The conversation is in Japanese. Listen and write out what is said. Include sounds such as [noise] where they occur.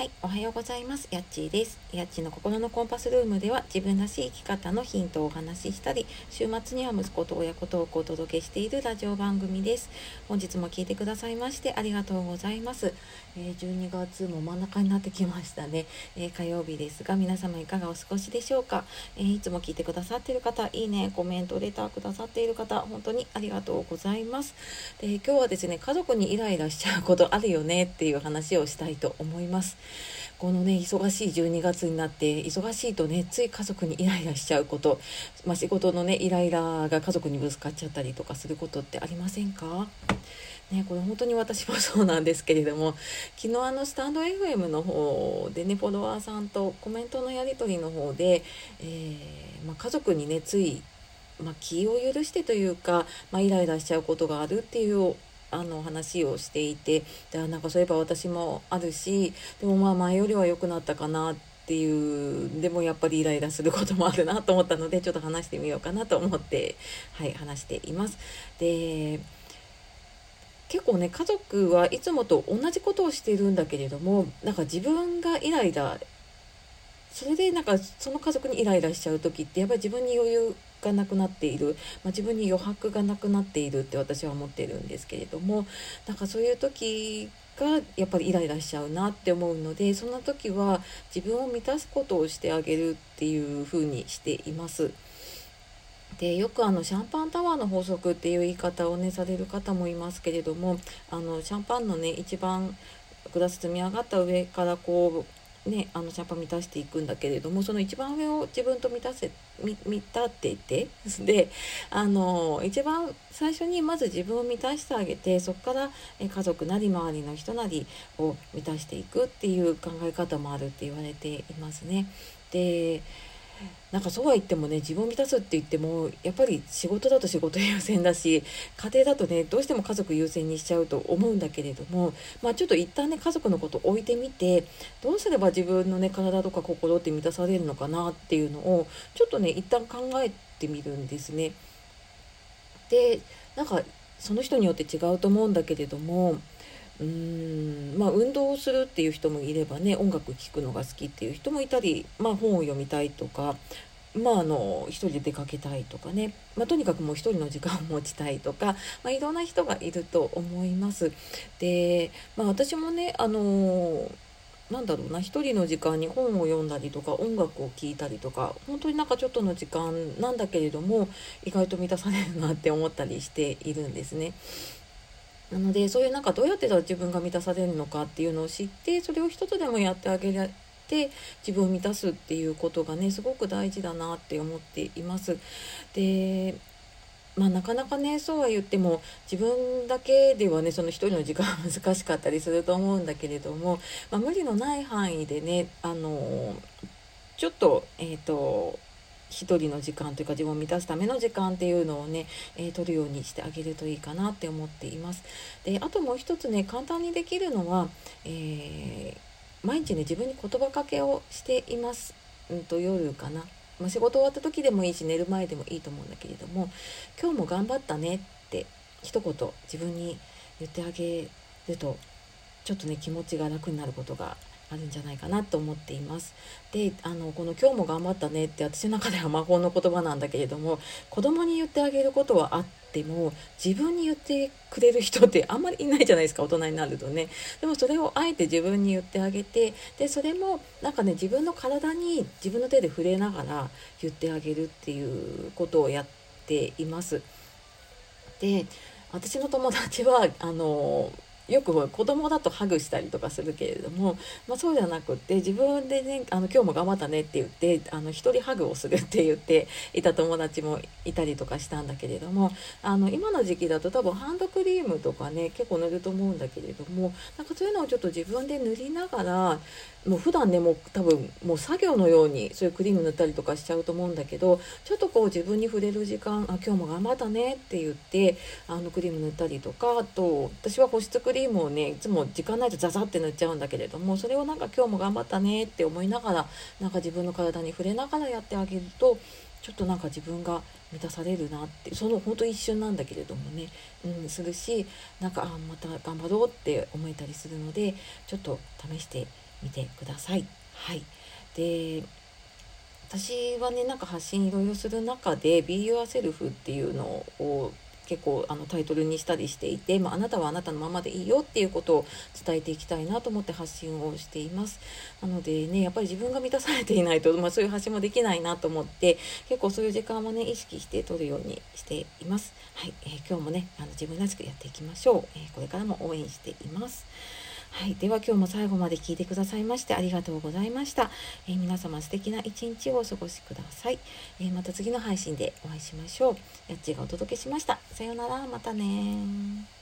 はい、おはようございます。やっちーです。やっちーの心のコンパスルームでは自分らしい生き方のヒントをお話ししたり、週末には息子と親子トークをお届けしているラジオ番組です。本日も聞いてくださいましてありがとうございます。え、12月も真ん中になってきましたね、え、火曜日ですが、皆様いかがお過ごしでしょうか、え、いつも聞いてくださっている方、いいね、コメント、レターくださっている方、本当にありがとうございます。で今日はですね、家族にイライラしちゃうことあるよねっていう話をしたいと思います。このね忙しい12月になって忙しいとねつい家族にイライラしちゃうこと、まあ、仕事のねイライラが家族にぶつかっちゃったりとかすることってありませんか？ね、これ本当に私もそうなんですけれども昨日あのスタンド FM の方でねフォロワーさんとコメントのやり取りの方で、えー、まあ、家族にねつい、まあ、気を許してというか、まあ、イライラしちゃうことがあるっていうあの話をしていてでなんかそういえば私もあるしでもまあ前よりは良くなったかなっていうでもやっぱりイライラすることもあるなと思ったのでちょっと話してみようかなと思ってはい話しています。で結構ね家族はいつもと同じことをしているんだけれどもなんか自分がイライラそれでなんかその家族にイライラしちゃう時ってやっぱり自分に余裕がなくなっている、まあ、自分に余白がなくなっているって私は思ってるんですけれどもなんかそういう時がやっぱりイライラしちゃうなって思うのでそんな時は自分を満たすことをしてあげるっていう風にしています。でよくあのシャンパンタワーの法則っていう言い方をねされる方もいますけれどもあのシャンパンのね一番グラス積み上がった上からこうね、あのシャンパン満たしていくんだけれどもその一番上を自分と満たせ満たっていて [laughs] であの一番最初にまず自分を満たしてあげてそこから家族なり周りの人なりを満たしていくっていう考え方もあるって言われていますね。でなんかそうは言ってもね自分を満たすって言ってもやっぱり仕事だと仕事優先だし家庭だとねどうしても家族優先にしちゃうと思うんだけれどもまあちょっと一旦ね家族のこと置いてみてどうすれば自分のね体とか心って満たされるのかなっていうのをちょっとね一旦考えてみるんですね。でなんかその人によって違うと思うんだけれどもまあ運動をするっていう人もいればね音楽聴くのが好きっていう人もいたり、まあ、本を読みたいとかまあ、あの一人で出かけたいとかね、まあ、とにかくもう一人の時間を持ちたいとか、まあ、いろんな人がいると思います。で、まあ、私もねあのなんだろうな一人の時間に本を読んだりとか音楽を聴いたりとか本当になんかちょっとの時間なんだけれども意外と満たされるなって思ったりしているんですね。なのでそういうなんかどうやって自分が満たされるのかっていうのを知ってそれを一つでもやってあげて自分を満たすっていうことがねすごく大事だなって思っています。でまあ、なかなかねそうは言っても自分だけではねその一人の時間は難しかったりすると思うんだけれども、まあ、無理のない範囲でねあのちょっとえっ、ー、と一人の時間というか自分を満たすための時間っていうのをね、えー、取るようにしてあげるといいかなって思っています。であともう一つね簡単にできるのは、えー、毎日ね自分に言葉かけをしています。うんと夜かな。まあ、仕事終わった時でもいいし寝る前でもいいと思うんだけれども「今日も頑張ったね」って一言自分に言ってあげるとちょっとね気持ちが楽になることがあるんじゃないかなと思っています。であのこの「今日も頑張ったね」って私の中では魔法の言葉なんだけれども子供に言ってあげることはあっても自分に言ってくれる人ってあんまりいないじゃないですか大人になるとね。でもそれをあえて自分に言ってあげてでそれもなんかね自分の体に自分の手で触れながら言ってあげるっていうことをやっています。で私の友達はあのよく子供だとハグしたりとかするけれども、まあ、そうじゃなくって自分でねあの今日も頑張ったねって言ってあの一人ハグをするって言っていた友達もいたりとかしたんだけれどもあの今の時期だと多分ハンドクリームとかね結構塗ると思うんだけれどもなんかそういうのをちょっと自分で塗りながらもう普段ねもう多分もう作業のようにそういうクリーム塗ったりとかしちゃうと思うんだけどちょっとこう自分に触れる時間あ今日も頑張ったねって言ってあのクリーム塗ったりとかあと私は保湿クリームをねいつも時間ないとザザって塗っちゃうんだけれどもそれをなんか今日も頑張ったねって思いながらなんか自分の体に触れながらやってあげるとちょっとなんか自分が満たされるなってその本当一瞬なんだけれどもね、うん、するしなんかあまた頑張ろうって思えたりするのでちょっと試してみてください。はいで私はねなんか発信いろいろする中で「Be Yourself」っていうのを結構あのタイトルにしたりしていて、まあ、あなたはあなたのままでいいよっていうことを伝えていきたいなと思って発信をしています。なのでねやっぱり自分が満たされていないと、まあ、そういう発信もできないなと思って結構そういう時間もね意識して取るようにしています。はい、えー、今日もねあの自分らしくやっていきましょう、えー、これからも応援しています。はい、では今日も最後まで聞いてくださいましてありがとうございました。えー、皆様素敵な一日をお過ごしください、えー、また次の配信でお会いしましょう。やっちがお届けしました。さようなら、またね